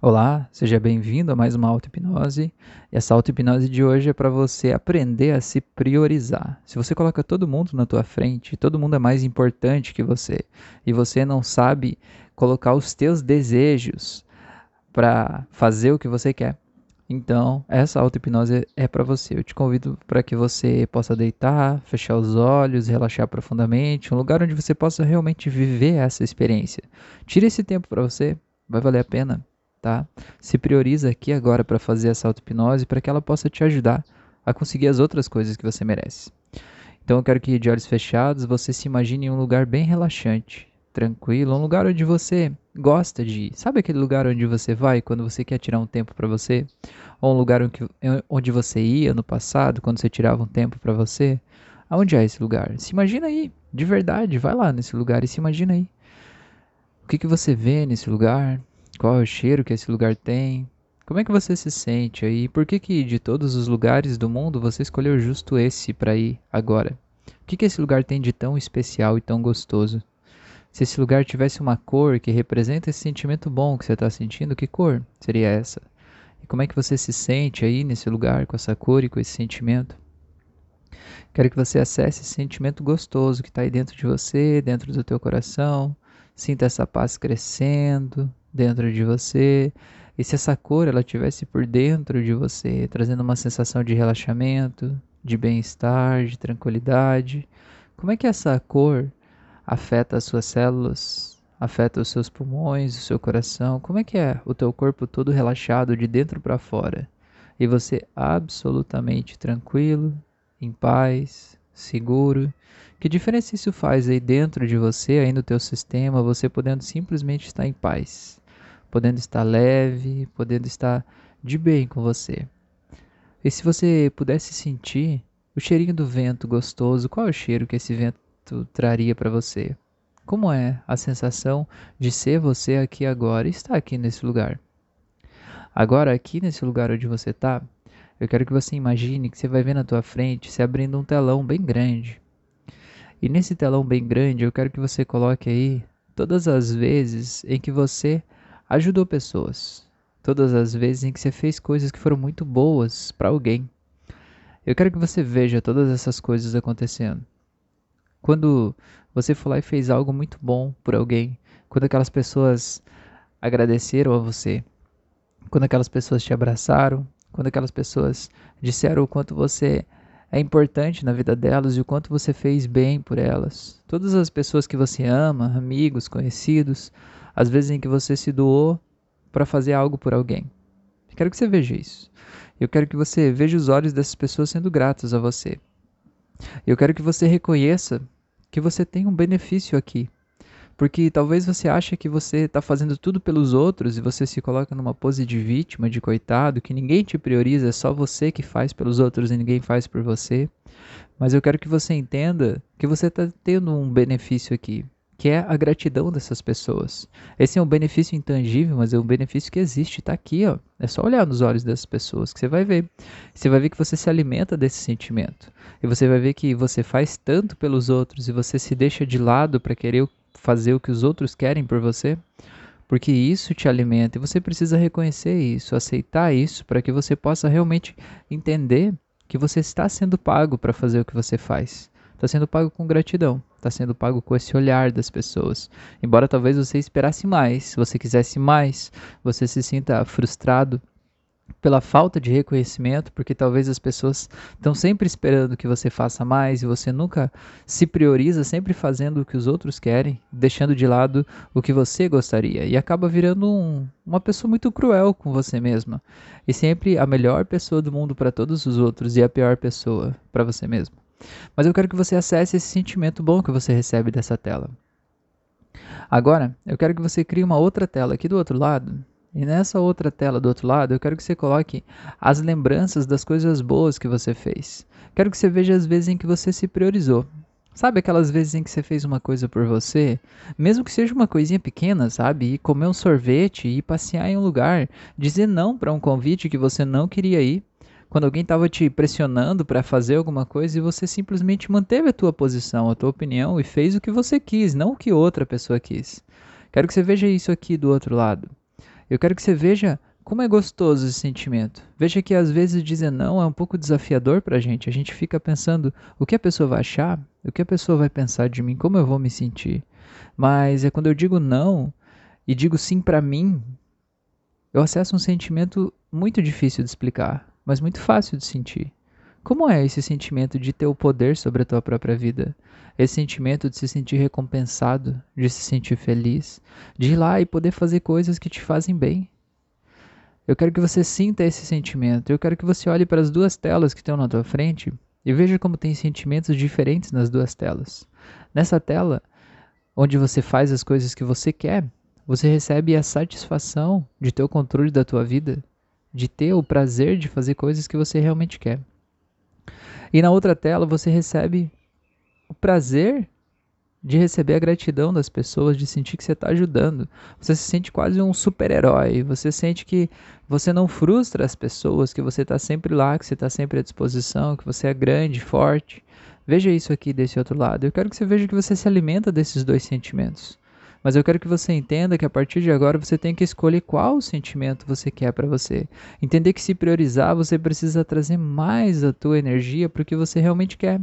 Olá, seja bem-vindo a mais uma auto-hipnose. Essa auto-hipnose de hoje é para você aprender a se priorizar. Se você coloca todo mundo na tua frente, todo mundo é mais importante que você, e você não sabe colocar os teus desejos para fazer o que você quer, então essa auto-hipnose é para você. Eu te convido para que você possa deitar, fechar os olhos, relaxar profundamente, um lugar onde você possa realmente viver essa experiência. Tire esse tempo para você, vai valer a pena tá? Se prioriza aqui agora para fazer essa auto-hipnose para que ela possa te ajudar a conseguir as outras coisas que você merece. Então eu quero que de olhos fechados você se imagine em um lugar bem relaxante, tranquilo, um lugar onde você gosta de ir. Sabe aquele lugar onde você vai quando você quer tirar um tempo para você? Ou um lugar onde você ia no passado quando você tirava um tempo para você? Aonde é esse lugar? Se imagina aí, de verdade, vai lá nesse lugar e se imagina aí. O que, que você vê nesse lugar? Qual é o cheiro que esse lugar tem? Como é que você se sente aí? Por que, que de todos os lugares do mundo você escolheu justo esse para ir agora? O que, que esse lugar tem de tão especial e tão gostoso? Se esse lugar tivesse uma cor que representa esse sentimento bom que você está sentindo, que cor seria essa? E como é que você se sente aí nesse lugar com essa cor e com esse sentimento? Quero que você acesse esse sentimento gostoso que está aí dentro de você, dentro do teu coração. Sinta essa paz crescendo, dentro de você. E se essa cor ela tivesse por dentro de você, trazendo uma sensação de relaxamento, de bem-estar, de tranquilidade, como é que essa cor afeta as suas células, afeta os seus pulmões, o seu coração? Como é que é o teu corpo todo relaxado de dentro para fora? E você absolutamente tranquilo, em paz, seguro. Que diferença isso faz aí dentro de você, aí no teu sistema, você podendo simplesmente estar em paz? podendo estar leve, podendo estar de bem com você. E se você pudesse sentir o cheirinho do vento gostoso, qual é o cheiro que esse vento traria para você? Como é a sensação de ser você aqui agora estar aqui nesse lugar? Agora, aqui nesse lugar onde você está, eu quero que você imagine que você vai ver na tua frente se abrindo um telão bem grande. E nesse telão bem grande, eu quero que você coloque aí todas as vezes em que você ajudou pessoas. Todas as vezes em que você fez coisas que foram muito boas para alguém. Eu quero que você veja todas essas coisas acontecendo. Quando você foi lá e fez algo muito bom por alguém, quando aquelas pessoas agradeceram a você, quando aquelas pessoas te abraçaram, quando aquelas pessoas disseram o quanto você é importante na vida delas e o quanto você fez bem por elas. Todas as pessoas que você ama, amigos, conhecidos, às vezes em que você se doou para fazer algo por alguém. Quero que você veja isso. Eu quero que você veja os olhos dessas pessoas sendo gratas a você. Eu quero que você reconheça que você tem um benefício aqui. Porque talvez você ache que você está fazendo tudo pelos outros e você se coloca numa pose de vítima, de coitado, que ninguém te prioriza, é só você que faz pelos outros e ninguém faz por você. Mas eu quero que você entenda que você está tendo um benefício aqui que é a gratidão dessas pessoas. Esse é um benefício intangível, mas é um benefício que existe, está aqui, ó. É só olhar nos olhos dessas pessoas que você vai ver. Você vai ver que você se alimenta desse sentimento. E você vai ver que você faz tanto pelos outros e você se deixa de lado para querer fazer o que os outros querem por você, porque isso te alimenta e você precisa reconhecer isso, aceitar isso para que você possa realmente entender que você está sendo pago para fazer o que você faz. Está sendo pago com gratidão, está sendo pago com esse olhar das pessoas. Embora talvez você esperasse mais, você quisesse mais, você se sinta frustrado pela falta de reconhecimento, porque talvez as pessoas estão sempre esperando que você faça mais e você nunca se prioriza, sempre fazendo o que os outros querem, deixando de lado o que você gostaria e acaba virando um, uma pessoa muito cruel com você mesma e sempre a melhor pessoa do mundo para todos os outros e a pior pessoa para você mesmo. Mas eu quero que você acesse esse sentimento bom que você recebe dessa tela. Agora, eu quero que você crie uma outra tela aqui do outro lado. E nessa outra tela do outro lado, eu quero que você coloque as lembranças das coisas boas que você fez. Quero que você veja as vezes em que você se priorizou. Sabe aquelas vezes em que você fez uma coisa por você? Mesmo que seja uma coisinha pequena, sabe? Ir comer um sorvete, ir passear em um lugar, dizer não para um convite que você não queria ir quando alguém estava te pressionando para fazer alguma coisa e você simplesmente manteve a tua posição, a tua opinião e fez o que você quis, não o que outra pessoa quis. Quero que você veja isso aqui do outro lado. Eu quero que você veja como é gostoso esse sentimento. Veja que às vezes dizer não é um pouco desafiador para a gente. A gente fica pensando o que a pessoa vai achar, o que a pessoa vai pensar de mim, como eu vou me sentir. Mas é quando eu digo não e digo sim para mim, eu acesso um sentimento muito difícil de explicar, mas muito fácil de sentir. Como é esse sentimento de ter o poder sobre a tua própria vida? Esse sentimento de se sentir recompensado, de se sentir feliz, de ir lá e poder fazer coisas que te fazem bem. Eu quero que você sinta esse sentimento. Eu quero que você olhe para as duas telas que estão na tua frente e veja como tem sentimentos diferentes nas duas telas. Nessa tela, onde você faz as coisas que você quer, você recebe a satisfação de ter o controle da tua vida, de ter o prazer de fazer coisas que você realmente quer. E na outra tela você recebe o prazer de receber a gratidão das pessoas, de sentir que você está ajudando. Você se sente quase um super-herói. Você sente que você não frustra as pessoas, que você está sempre lá, que você está sempre à disposição, que você é grande, forte. Veja isso aqui desse outro lado. Eu quero que você veja que você se alimenta desses dois sentimentos. Mas eu quero que você entenda que a partir de agora você tem que escolher qual sentimento você quer para você. Entender que se priorizar, você precisa trazer mais a tua energia para o que você realmente quer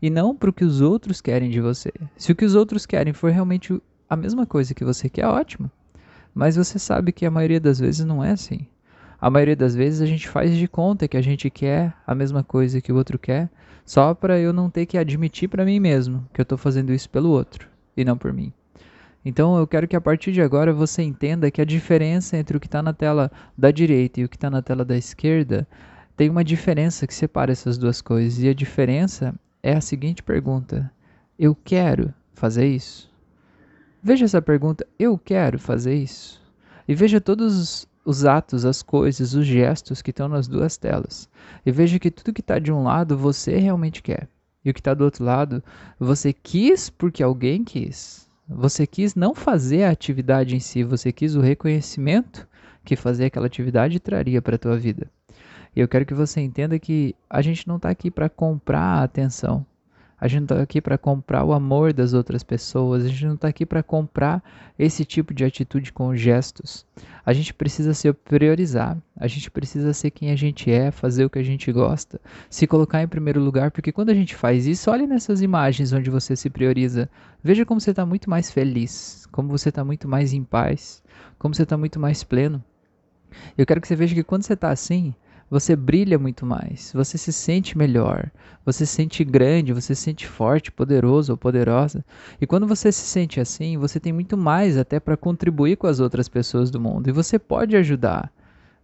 e não para o que os outros querem de você. Se o que os outros querem for realmente a mesma coisa que você quer, ótimo. Mas você sabe que a maioria das vezes não é assim. A maioria das vezes a gente faz de conta que a gente quer a mesma coisa que o outro quer, só para eu não ter que admitir para mim mesmo que eu estou fazendo isso pelo outro e não por mim. Então eu quero que a partir de agora você entenda que a diferença entre o que está na tela da direita e o que está na tela da esquerda tem uma diferença que separa essas duas coisas. E a diferença é a seguinte pergunta: Eu quero fazer isso? Veja essa pergunta: Eu quero fazer isso? E veja todos os atos, as coisas, os gestos que estão nas duas telas. E veja que tudo que está de um lado você realmente quer. E o que está do outro lado, você quis porque alguém quis. Você quis não fazer a atividade em si, você quis o reconhecimento que fazer aquela atividade traria para a tua vida. E eu quero que você entenda que a gente não está aqui para comprar a atenção. A gente não está aqui para comprar o amor das outras pessoas, a gente não está aqui para comprar esse tipo de atitude com gestos. A gente precisa se priorizar, a gente precisa ser quem a gente é, fazer o que a gente gosta, se colocar em primeiro lugar, porque quando a gente faz isso, olhe nessas imagens onde você se prioriza, veja como você está muito mais feliz, como você está muito mais em paz, como você está muito mais pleno. Eu quero que você veja que quando você está assim, você brilha muito mais, você se sente melhor, você se sente grande, você se sente forte, poderoso ou poderosa. E quando você se sente assim, você tem muito mais até para contribuir com as outras pessoas do mundo e você pode ajudar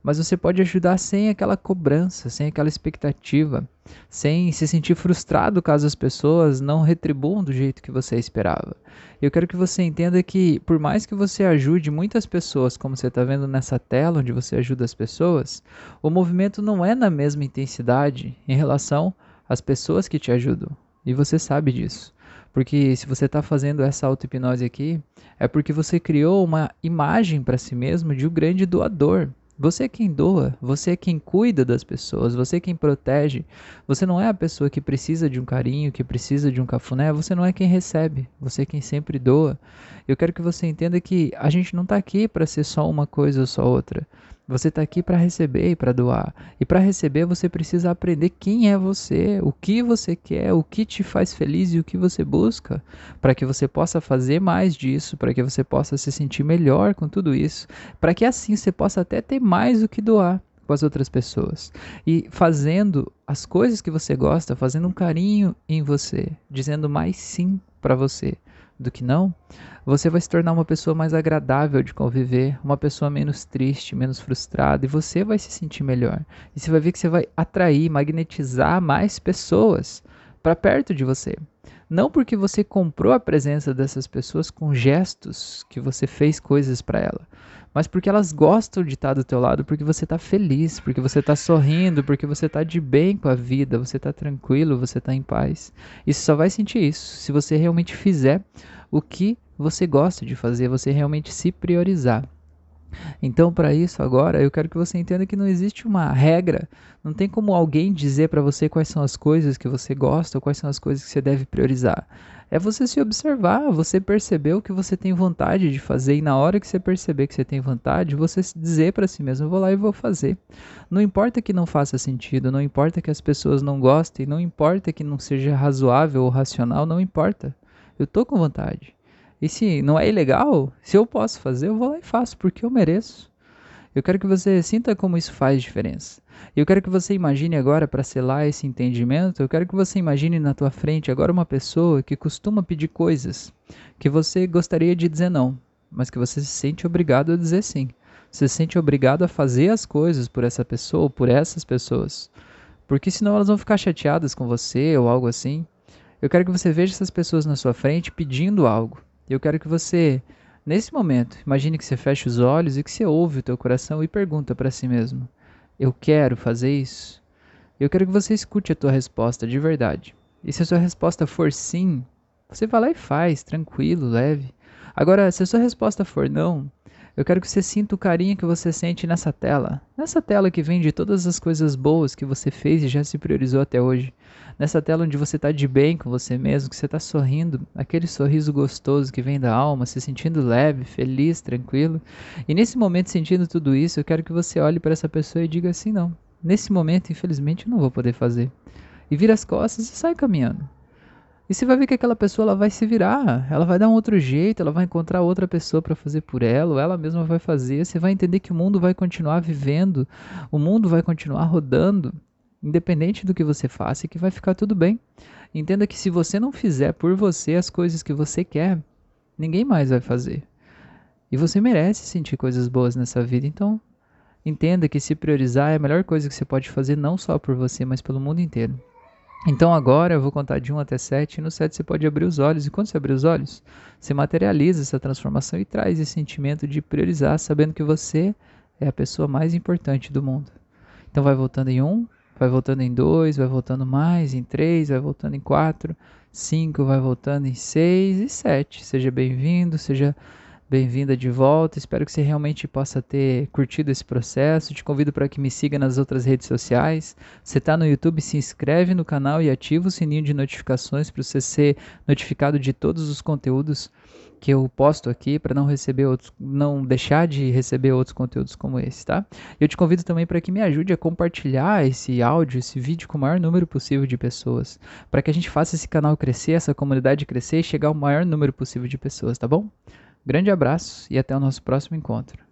mas você pode ajudar sem aquela cobrança, sem aquela expectativa, sem se sentir frustrado caso as pessoas não retribuam do jeito que você esperava. Eu quero que você entenda que, por mais que você ajude muitas pessoas, como você está vendo nessa tela onde você ajuda as pessoas, o movimento não é na mesma intensidade em relação às pessoas que te ajudam. E você sabe disso. Porque se você está fazendo essa auto-hipnose aqui, é porque você criou uma imagem para si mesmo de um grande doador, você é quem doa, você é quem cuida das pessoas, você é quem protege. Você não é a pessoa que precisa de um carinho, que precisa de um cafuné, você não é quem recebe, você é quem sempre doa. Eu quero que você entenda que a gente não está aqui para ser só uma coisa ou só outra. Você está aqui para receber e para doar. E para receber você precisa aprender quem é você, o que você quer, o que te faz feliz e o que você busca, para que você possa fazer mais disso, para que você possa se sentir melhor com tudo isso, para que assim você possa até ter mais o que doar com as outras pessoas. E fazendo as coisas que você gosta, fazendo um carinho em você, dizendo mais sim para você do que não, você vai se tornar uma pessoa mais agradável de conviver, uma pessoa menos triste, menos frustrada, e você vai se sentir melhor. E você vai ver que você vai atrair, magnetizar mais pessoas para perto de você. Não porque você comprou a presença dessas pessoas com gestos que você fez coisas para ela, mas porque elas gostam de estar do teu lado, porque você está feliz, porque você está sorrindo, porque você está de bem com a vida, você está tranquilo, você está em paz. E você só vai sentir isso se você realmente fizer o que você gosta de fazer, você realmente se priorizar. Então, para isso, agora, eu quero que você entenda que não existe uma regra, não tem como alguém dizer para você quais são as coisas que você gosta ou quais são as coisas que você deve priorizar. É você se observar, você perceber o que você tem vontade de fazer e na hora que você perceber que você tem vontade, você dizer para si mesmo, vou lá e vou fazer. Não importa que não faça sentido, não importa que as pessoas não gostem, não importa que não seja razoável ou racional, não importa. Eu tô com vontade. E se não é ilegal, se eu posso fazer, eu vou lá e faço, porque eu mereço. Eu quero que você sinta como isso faz diferença. Eu quero que você imagine agora, para selar esse entendimento, eu quero que você imagine na tua frente agora uma pessoa que costuma pedir coisas que você gostaria de dizer não, mas que você se sente obrigado a dizer sim. Você se sente obrigado a fazer as coisas por essa pessoa ou por essas pessoas. Porque senão elas vão ficar chateadas com você ou algo assim. Eu quero que você veja essas pessoas na sua frente pedindo algo. Eu quero que você, nesse momento, imagine que você fecha os olhos e que você ouve o teu coração e pergunta para si mesmo: Eu quero fazer isso? Eu quero que você escute a tua resposta de verdade. E se a sua resposta for sim, você vai lá e faz, tranquilo, leve. Agora, se a sua resposta for não, eu quero que você sinta o carinho que você sente nessa tela. Nessa tela que vem de todas as coisas boas que você fez e já se priorizou até hoje. Nessa tela onde você está de bem com você mesmo, que você está sorrindo, aquele sorriso gostoso que vem da alma, se sentindo leve, feliz, tranquilo. E nesse momento, sentindo tudo isso, eu quero que você olhe para essa pessoa e diga assim: não, nesse momento, infelizmente, eu não vou poder fazer. E vira as costas e sai caminhando. E você vai ver que aquela pessoa ela vai se virar, ela vai dar um outro jeito, ela vai encontrar outra pessoa para fazer por ela, ou ela mesma vai fazer. Você vai entender que o mundo vai continuar vivendo, o mundo vai continuar rodando, independente do que você faça, que vai ficar tudo bem. Entenda que se você não fizer por você as coisas que você quer, ninguém mais vai fazer. E você merece sentir coisas boas nessa vida, então entenda que se priorizar é a melhor coisa que você pode fazer, não só por você, mas pelo mundo inteiro. Então agora eu vou contar de 1 até 7, e no 7 você pode abrir os olhos, e quando você abrir os olhos, você materializa essa transformação e traz esse sentimento de priorizar, sabendo que você é a pessoa mais importante do mundo. Então vai voltando em 1, vai voltando em 2, vai voltando mais, em 3, vai voltando em 4, 5, vai voltando em 6 e 7. Seja bem-vindo, seja bem-vinda de volta. Espero que você realmente possa ter curtido esse processo. Te convido para que me siga nas outras redes sociais. Você está no YouTube, se inscreve no canal e ativa o sininho de notificações para você ser notificado de todos os conteúdos que eu posto aqui para não receber outros, não deixar de receber outros conteúdos como esse, tá? Eu te convido também para que me ajude a compartilhar esse áudio, esse vídeo com o maior número possível de pessoas, para que a gente faça esse canal crescer, essa comunidade crescer e chegar ao maior número possível de pessoas, tá bom? Grande abraço e até o nosso próximo encontro.